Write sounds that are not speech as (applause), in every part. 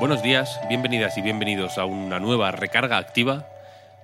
Buenos días, bienvenidas y bienvenidos a una nueva recarga activa.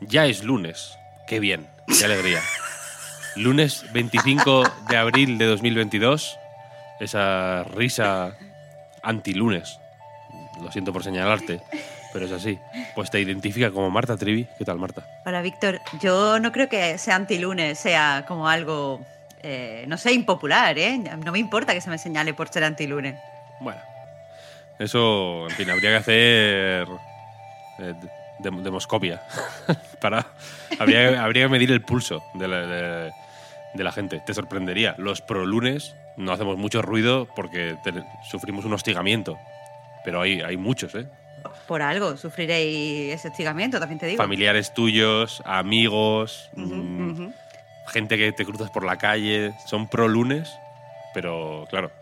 Ya es lunes. Qué bien, qué alegría. (laughs) Lunes 25 de abril de 2022. Esa risa anti-lunes. Lo siento por señalarte, pero es así. Pues te identifica como Marta Trivi. ¿Qué tal, Marta? Hola, Víctor. Yo no creo que sea anti-lunes, sea como algo, eh, no sé, impopular, ¿eh? No me importa que se me señale por ser anti-lunes. Bueno, eso, en fin, habría que hacer eh, dem- demoscopia. (laughs) Para, habría, habría que medir el pulso de la, de- de la gente. Te sorprendería. Los prolunes no hacemos mucho ruido porque te- sufrimos un hostigamiento. Pero hay, hay muchos, ¿eh? Por algo sufriréis ese hostigamiento, también te digo. Familiares tuyos, amigos, mm, ujú. gente que te cruzas por la calle. Son prolunes, pero claro,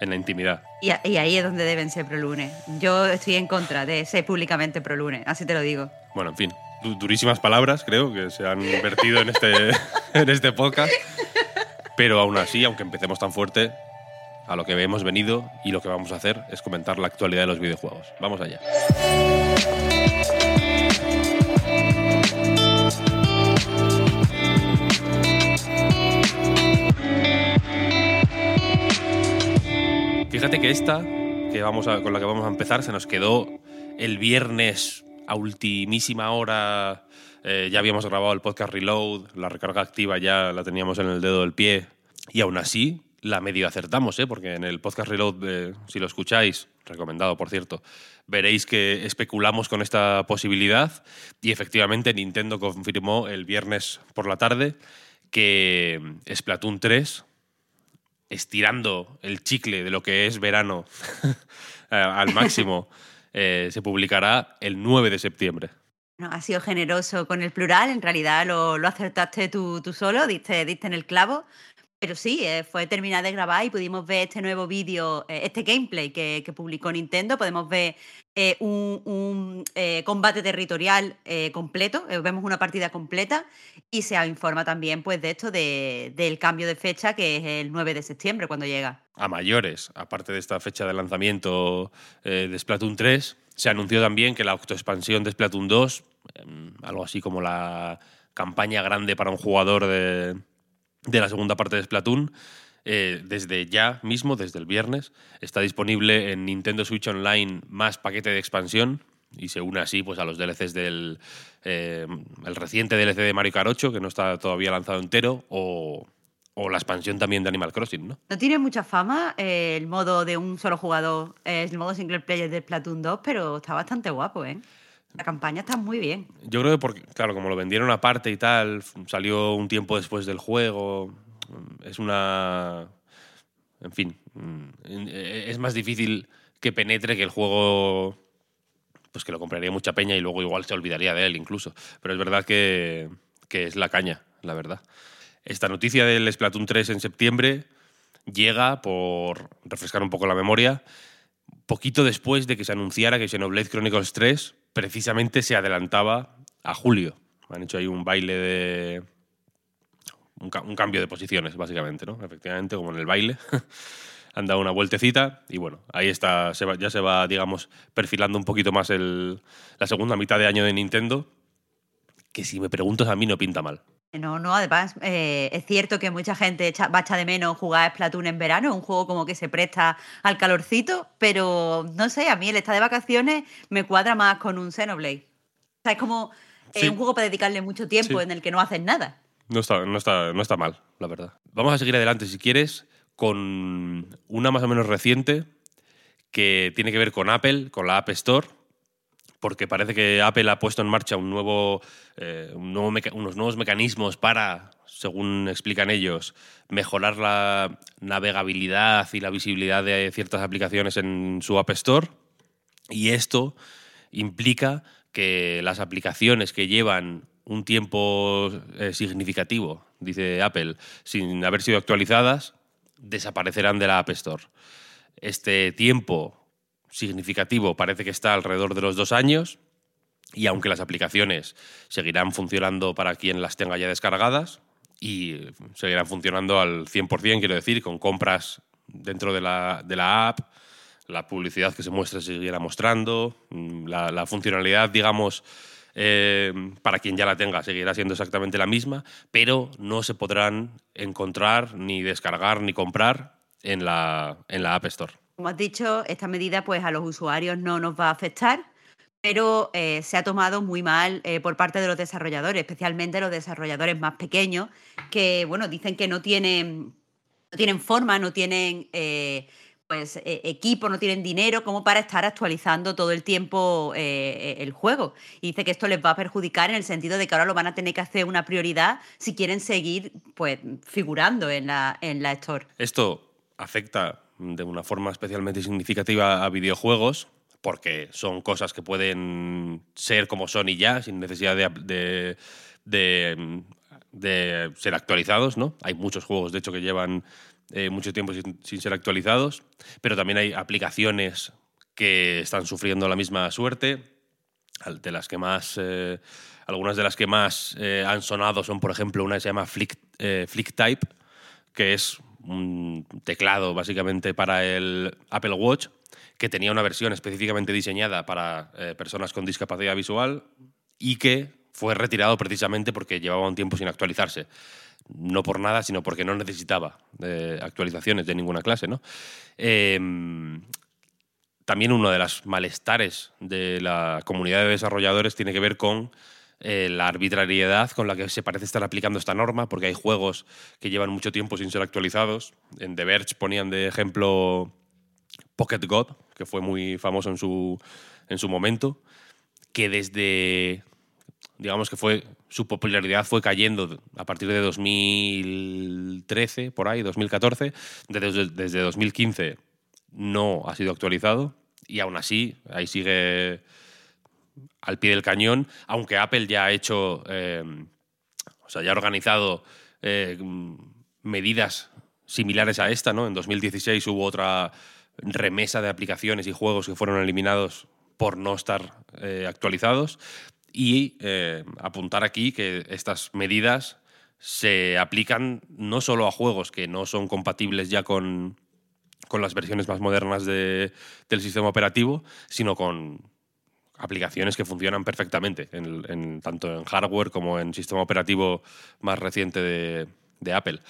en la intimidad. Y, y ahí es donde deben ser prolunes. Yo estoy en contra de ser públicamente prolunes, así te lo digo. Bueno, en fin, du- durísimas palabras, creo, que se han vertido en este, (laughs) en este podcast. Pero aún así, aunque empecemos tan fuerte, a lo que hemos venido y lo que vamos a hacer es comentar la actualidad de los videojuegos. Vamos allá. Fíjate que esta, que vamos con la que vamos a empezar, se nos quedó el viernes a ultimísima hora. Eh, ya habíamos grabado el podcast Reload, la recarga activa ya la teníamos en el dedo del pie. Y aún así, la medio acertamos, ¿eh? porque en el podcast Reload, eh, si lo escucháis, recomendado por cierto, veréis que especulamos con esta posibilidad. Y efectivamente, Nintendo confirmó el viernes por la tarde que Splatoon 3 estirando el chicle de lo que es verano (laughs) eh, al máximo, (laughs) eh, se publicará el 9 de septiembre. No, has sido generoso con el plural, en realidad lo, lo acertaste tú, tú solo, diste, diste en el clavo. Pero sí, eh, fue terminar de grabar y pudimos ver este nuevo vídeo, eh, este gameplay que, que publicó Nintendo. Podemos ver eh, un, un, eh, combate territorial eh, completo, eh, vemos una partida completa y se informa también pues, de esto, de- del cambio de fecha que es el 9 de septiembre cuando llega. A mayores, aparte de esta fecha de lanzamiento de Splatoon 3, se anunció también que la autoexpansión de Splatoon 2, em, algo así como la campaña grande para un jugador de, de la segunda parte de Splatoon, desde ya mismo, desde el viernes, está disponible en Nintendo Switch Online más paquete de expansión y se une así pues, a los DLCs del eh, el reciente DLC de Mario Kart 8, que no está todavía lanzado entero, o, o la expansión también de Animal Crossing, ¿no? No tiene mucha fama eh, el modo de un solo jugador, eh, el modo single player de Splatoon 2, pero está bastante guapo, ¿eh? La campaña está muy bien. Yo creo que porque, claro, como lo vendieron aparte y tal, salió un tiempo después del juego, es una... En fin, mm, eh, es más difícil que penetre que el juego, pues que lo compraría mucha peña y luego igual se olvidaría de él incluso. Pero es verdad que, que es la caña, la verdad. Esta noticia del Splatoon 3 en septiembre llega, por refrescar un poco la memoria, poquito después de que se anunciara que Xenoblade Chronicles 3 precisamente se adelantaba a julio. Han hecho ahí un baile de... Un, ca- un cambio de posiciones, básicamente, ¿no? Efectivamente, como en el baile. (laughs) Han dado una vueltecita y bueno, ahí está, se va- ya se va, digamos, perfilando un poquito más el- la segunda mitad de año de Nintendo, que si me preguntas a mí no pinta mal. No, no, además eh, es cierto que mucha gente echa- va a echar de menos jugar a Splatoon en verano, un juego como que se presta al calorcito, pero no sé, a mí el estar de vacaciones me cuadra más con un Xenoblade. O sea, es como eh, Sí. un juego para dedicarle mucho tiempo Sí. en el que no haces nada. No está, no, está, no está mal, la verdad. Vamos a seguir adelante, si quieres, con una más o menos reciente que tiene que ver con Apple, con la App Store, porque parece que Apple ha puesto en marcha un nuevo, eh, unos nuevos mecanismos para, según explican ellos, mejorar la navegabilidad y la visibilidad de ciertas aplicaciones en su App Store. Y esto implica que las aplicaciones que llevan un tiempo eh, significativo, dice Apple, sin haber sido actualizadas, desaparecerán de la App Store. Este tiempo significativo parece que está alrededor de los dos años y aunque las aplicaciones seguirán funcionando para quien las tenga ya descargadas y seguirán funcionando al 100%, quiero decir, con compras dentro de la, de la app, la publicidad que se muestra se seguirá mostrando, mm, la, funcionalidad, digamos, eh, para quien ya la tenga seguirá siendo exactamente la misma, pero no se podrán encontrar, ni descargar, ni comprar en la, en la App Store. Como has dicho, esta medida pues a los usuarios no nos va a afectar, pero eh, se ha tomado muy mal eh, por parte de los desarrolladores, especialmente los desarrolladores más pequeños, que bueno, dicen que no tienen, no tienen forma, no tienen pues e, equipo, no tienen dinero como para estar actualizando todo el tiempo eh, el juego. Y dice que esto les va a perjudicar en el sentido de que ahora lo van a tener que hacer una prioridad si quieren seguir pues, figurando en la, en la Store. Esto afecta de una forma especialmente significativa a videojuegos porque son cosas que pueden ser como son y ya, sin necesidad de, de, de ser actualizados, ¿no? Hay muchos juegos, de hecho, que llevan eh, mucho tiempo sin, ser actualizados, pero también hay aplicaciones que están sufriendo la misma suerte. De las que más, eh, algunas de las que más eh, han sonado son, por ejemplo, una que se llama Flick, Type, que es un teclado básicamente para el Apple Watch, que tenía una versión específicamente diseñada para personas con discapacidad visual y que fue retirado precisamente porque llevaba un tiempo sin actualizarse no por nada, sino porque no necesitaba eh, actualizaciones de ninguna clase. ¿no? Em, también uno de los malestares de la comunidad de desarrolladores tiene que ver con eh, la arbitrariedad con la que se parece estar aplicando esta norma, porque hay juegos que llevan mucho tiempo sin ser actualizados. En The Verge ponían de ejemplo Pocket God, que fue muy famoso en su, en su momento, que desde, digamos que fue su popularidad fue cayendo a partir de 2013, por ahí, 2014. Desde, desde 2015 no ha sido actualizado y aún así ahí sigue al pie del cañón, aunque Apple ya ha hecho, eh, o sea, ya ha organizado eh, medidas similares a esta, ¿no? En 2016 hubo otra remesa de aplicaciones y juegos que fueron eliminados por no estar eh, actualizados y eh, apuntar aquí que estas medidas se aplican no solo a juegos que no son compatibles ya con, las versiones más modernas del sistema operativo, sino con aplicaciones que funcionan perfectamente, en, tanto en hardware como en sistema operativo más reciente de, Apple.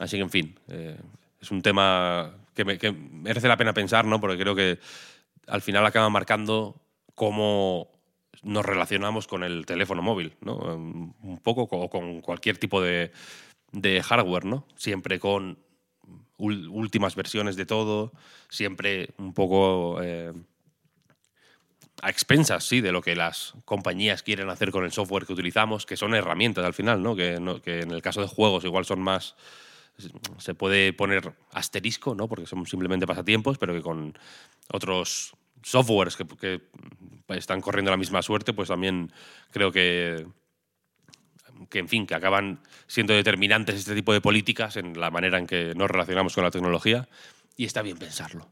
Así que, en fin, eh, es un tema que, que merece la pena pensar, ¿no? porque creo que al final acaba marcando cómo nos relacionamos con el teléfono móvil, ¿no? Un poco o con cualquier tipo de, hardware, ¿no? Siempre con últimas versiones de todo, siempre un poco eh, a expensas, sí, de lo que las compañías quieren hacer con el software que utilizamos, que son herramientas al final, ¿no? Que, que en el caso de juegos igual son más se puede poner asterisco, ¿no? porque son simplemente pasatiempos, pero que con otros softwares que, están corriendo la misma suerte, pues también creo que, que, en fin, que acaban siendo determinantes este tipo de políticas en la manera en que nos relacionamos con la tecnología. Y está bien pensarlo,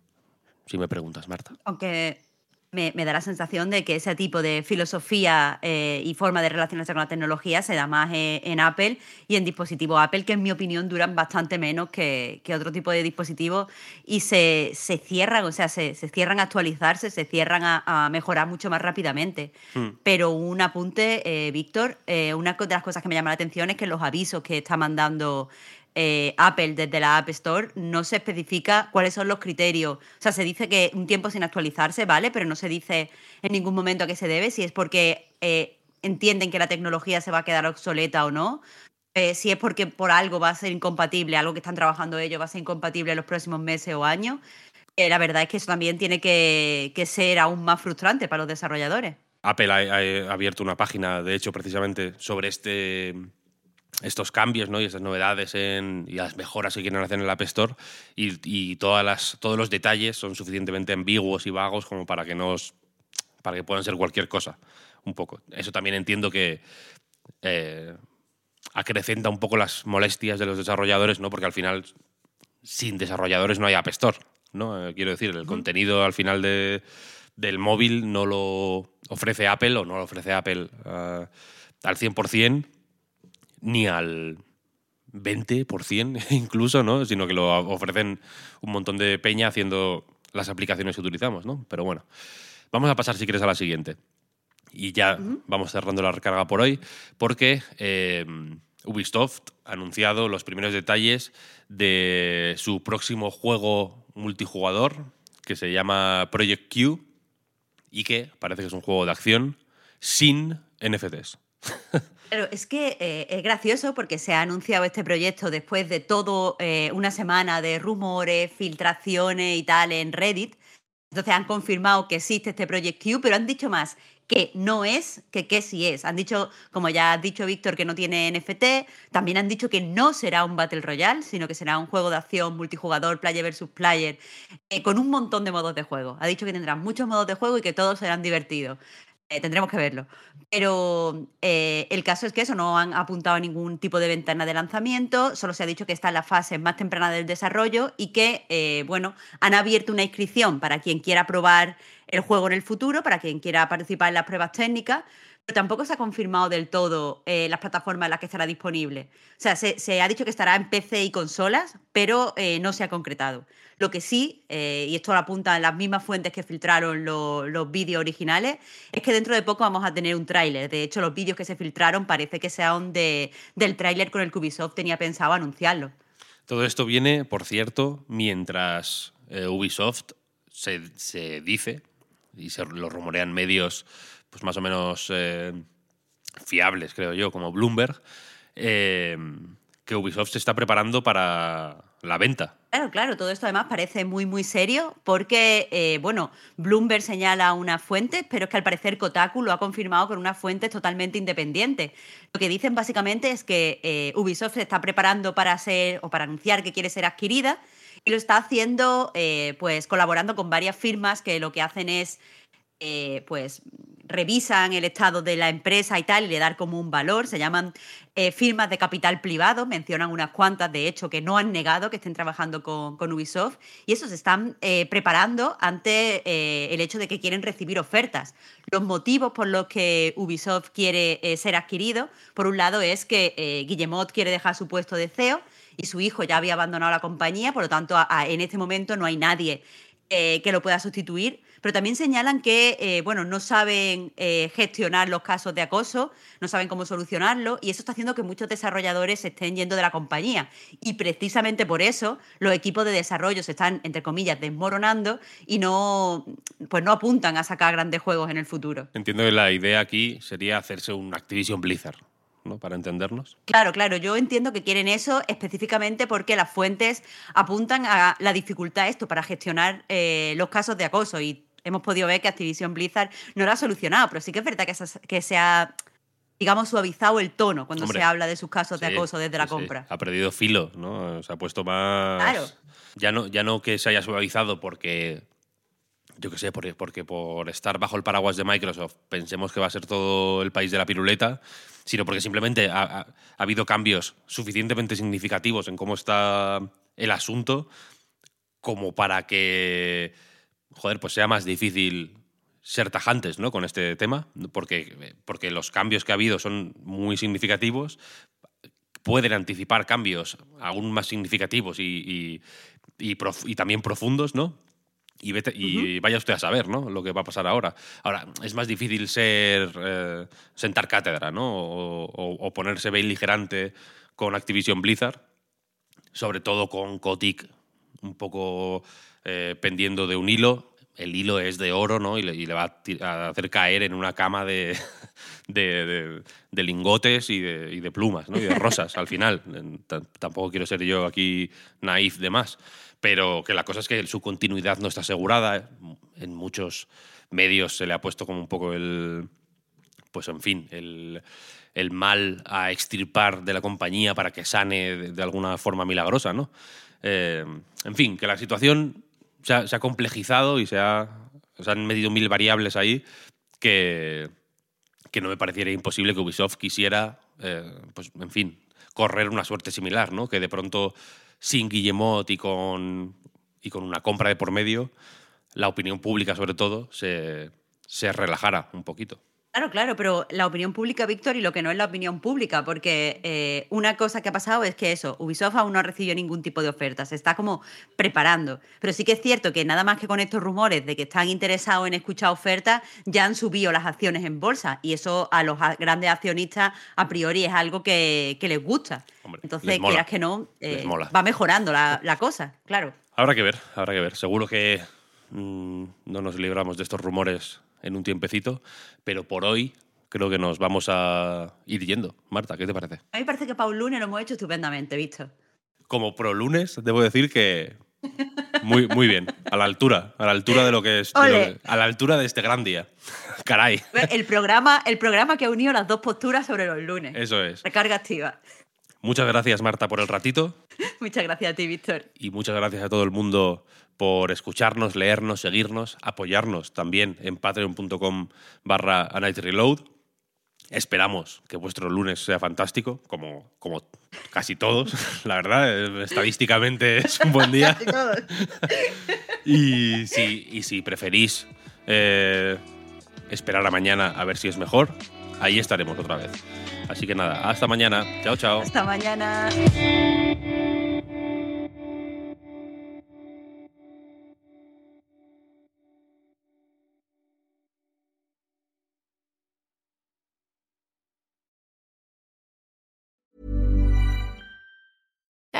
si me preguntas, Marta. Aunque me, da la sensación de que ese tipo de filosofía eh, y forma de relacionarse con la tecnología se da más eh, en Apple y en dispositivos Apple, que en mi opinión duran bastante menos que, otro tipo de dispositivos y se, cierran, o sea, se, cierran a actualizarse, se cierran a, mejorar mucho más rápidamente. Hmm. Pero un apunte, eh, Víctor, una de las cosas que me llama la atención es que los avisos que está mandando eh, Apple desde la App Store no se especifica cuáles son los criterios. O sea, se dice que un tiempo sin actualizarse, ¿vale? Pero no se dice en ningún momento a qué se debe, si es porque eh, entienden que la tecnología se va a quedar obsoleta o no. Eh, si es porque por algo va a ser incompatible, algo que están trabajando ellos va a ser incompatible en los próximos meses o años. la verdad es que eso también tiene que, que ser aún más frustrante para los desarrolladores. Apple ha, abierto una página, de hecho, precisamente sobre este, estos cambios ¿no? y estas novedades en, y las mejoras que quieren hacer en el App Store y, todas las, todos los detalles son suficientemente ambiguos y vagos como para que, nos, para que puedan ser cualquier cosa. Un poco. Eso también entiendo que eh, acrecenta un poco las molestias de los desarrolladores, ¿no? porque al final sin desarrolladores no hay App Store. ¿no? Eh, quiero decir, el contenido al final de, del móvil no lo ofrece Apple o no lo ofrece Apple uh, al 100% ni al 20% (laughs) incluso, ¿no? Sino que lo ofrecen un montón de peña haciendo las aplicaciones que utilizamos, ¿no? Pero bueno, vamos a pasar si quieres a la siguiente. Y ya vamos cerrando la recarga por hoy, porque eh, Ubisoft ha anunciado los primeros detalles de su próximo juego multijugador, que se llama Project Q, y que parece que es un juego de acción sin NFTs. (laughs) Pero es que eh, es gracioso porque se ha anunciado este proyecto después de todo eh, una semana de rumores, filtraciones y tal en Reddit. Entonces han confirmado que existe este Project Q, pero han dicho más que no es que qué sí es. Han dicho, como ya ha dicho Víctor, que no tiene NFT. También han dicho que no será un Battle Royale, sino que será un juego de acción multijugador, player versus player, eh, con un montón de modos de juego. Ha dicho que tendrá muchos modos de juego y que todos serán divertidos. Eh, tendremos que verlo. Pero eh, el caso es que eso no han apuntado a ningún tipo de ventana de lanzamiento, solo se ha dicho que está en la fase más temprana del desarrollo y que, eh, bueno, han abierto una inscripción para quien quiera probar el juego en el futuro, para quien quiera participar en las pruebas técnicas, pero tampoco se ha confirmado del todo las plataformas en las que estará disponible. O sea, se, ha dicho que estará en PC y consolas, pero no se ha concretado. Lo que sí, eh, y esto lo apuntan las mismas fuentes que filtraron los vídeos originales, es que dentro de poco vamos a tener un tráiler. De hecho, los vídeos que se filtraron parece que sean de, del tráiler con el que Ubisoft tenía pensado anunciarlo. Todo esto viene, por cierto, mientras eh, Ubisoft se, dice, y se lo rumorean medios pues más o menos eh, fiables, creo yo, como Bloomberg, que Ubisoft se está preparando para la venta. Claro, claro, todo esto además parece muy, muy serio porque, eh, bueno, Bloomberg señala una fuente, pero es que al parecer Kotaku lo ha confirmado con una fuente totalmente independiente. Lo que dicen básicamente es que eh, Ubisoft se está preparando para ser o para anunciar que quiere ser adquirida y lo está haciendo eh, pues colaborando con varias firmas que lo que hacen es pues revisan el estado de la empresa y tal y le dar como un valor. Se llaman eh, firmas de capital privado, mencionan unas cuantas, de hecho, que no han negado que estén trabajando con, Ubisoft y eso se están eh, preparando ante eh, el hecho de que quieren recibir ofertas. Los motivos por los que Ubisoft quiere ser adquirido, por un lado, es que Guillemot quiere dejar su puesto de CEO y su hijo ya había abandonado la compañía, por lo tanto, en este momento no hay nadie que lo pueda sustituir pero también señalan que eh, bueno, no saben eh, gestionar los casos de acoso, no saben cómo solucionarlo y eso está haciendo que muchos desarrolladores se estén yendo de la compañía. Y precisamente por eso los equipos de desarrollo se están, entre comillas, desmoronando y no, pues no apuntan a sacar grandes juegos en el futuro. Entiendo que la idea aquí sería hacerse un Activision Blizzard. ¿No? Para entendernos. Claro, claro. Yo entiendo que quieren eso específicamente porque las fuentes apuntan a la dificultad esto para gestionar eh, los casos de acoso y hemos podido ver que Activision Blizzard no lo ha solucionado, pero sí que es verdad que se, ha digamos, suavizado el tono cuando se habla de sus casos de acoso desde la compra. Ha perdido filo, ¿no? Se ha puesto más. Claro. Ya no, ya no que se haya suavizado porque. Yo qué sé, porque, porque por estar bajo el paraguas de Microsoft pensemos que va a ser todo el país de la piruleta, sino porque simplemente ha, ha habido cambios suficientemente significativos en cómo está el asunto como para que joder, pues sea más difícil ser tajantes ¿no? con este tema, porque, porque los cambios que ha habido son muy significativos, pueden anticipar cambios aún más significativos y, y, también profundos, ¿no? Y, y, vaya usted a saber, ¿no? Lo que va a pasar ahora. Ahora, es más difícil ser eh, sentar cátedra, ¿no? O, ponerse beligerante con Activision Blizzard, sobre todo con Kotick un poco eh, pendiendo de un hilo el hilo es de oro, ¿no? Y le, va a, hacer caer en una cama de, (laughs) de, lingotes y de, plumas, ¿no? Y de rosas al final. (laughs) tampoco quiero ser yo aquí naif de más. Pero que la cosa es que su continuidad no está asegurada. En muchos medios se le ha puesto como un poco el. Pues en fin, el, mal a extirpar de la compañía para que sane de, alguna forma milagrosa, ¿no? Eh, en fin, que la situación se ha, complejizado y se, ha, han medido mil variables ahí que, que no me pareciera imposible que Ubisoft quisiera, eh, pues, en fin, correr una suerte similar, ¿no? Que de pronto, sin Guillemot y con, y con una compra de por medio, la opinión pública, sobre todo, se, se relajara un poquito. Claro, claro, pero la opinión pública, Víctor, y lo que no es la opinión pública, porque eh, una cosa que ha pasado es que eso, Ubisoft aún no ha recibido ningún tipo de oferta, se está como preparando. Pero sí que es cierto que nada más que con estos rumores de que están interesados en escuchar ofertas, ya han subido las acciones en bolsa, y eso a los grandes accionistas a priori es algo que, les gusta. Entonces, quieras que no, eh, va mejorando la, cosa, claro. Habrá que ver, habrá que ver. Seguro que mm, no nos libramos de estos rumores en un tiempecito, pero por hoy creo que nos vamos a ir yendo. Marta, ¿qué te parece? A mí me parece que para un lunes lo hemos hecho estupendamente, ¿visto? Como pro lunes, debo decir que muy, muy bien, a la altura, a la altura de lo que es, a la altura de este gran día. (laughs) Caray. El programa, el programa que ha unido las dos posturas sobre los lunes. Eso es. Recarga activa. Muchas gracias, Marta, por el ratito. (laughs) muchas gracias a ti, Víctor. Y muchas gracias a todo el mundo por escucharnos, leernos, seguirnos, apoyarnos también en patreon.com barra Reload. Esperamos que vuestro lunes sea fantástico, como, como casi todos, (laughs) la verdad. Estadísticamente es un buen día. (laughs) y, si, y si preferís eh, esperar a mañana a ver si es mejor, ahí estaremos otra vez. Así que nada, hasta mañana. Chao, chao. Hasta mañana.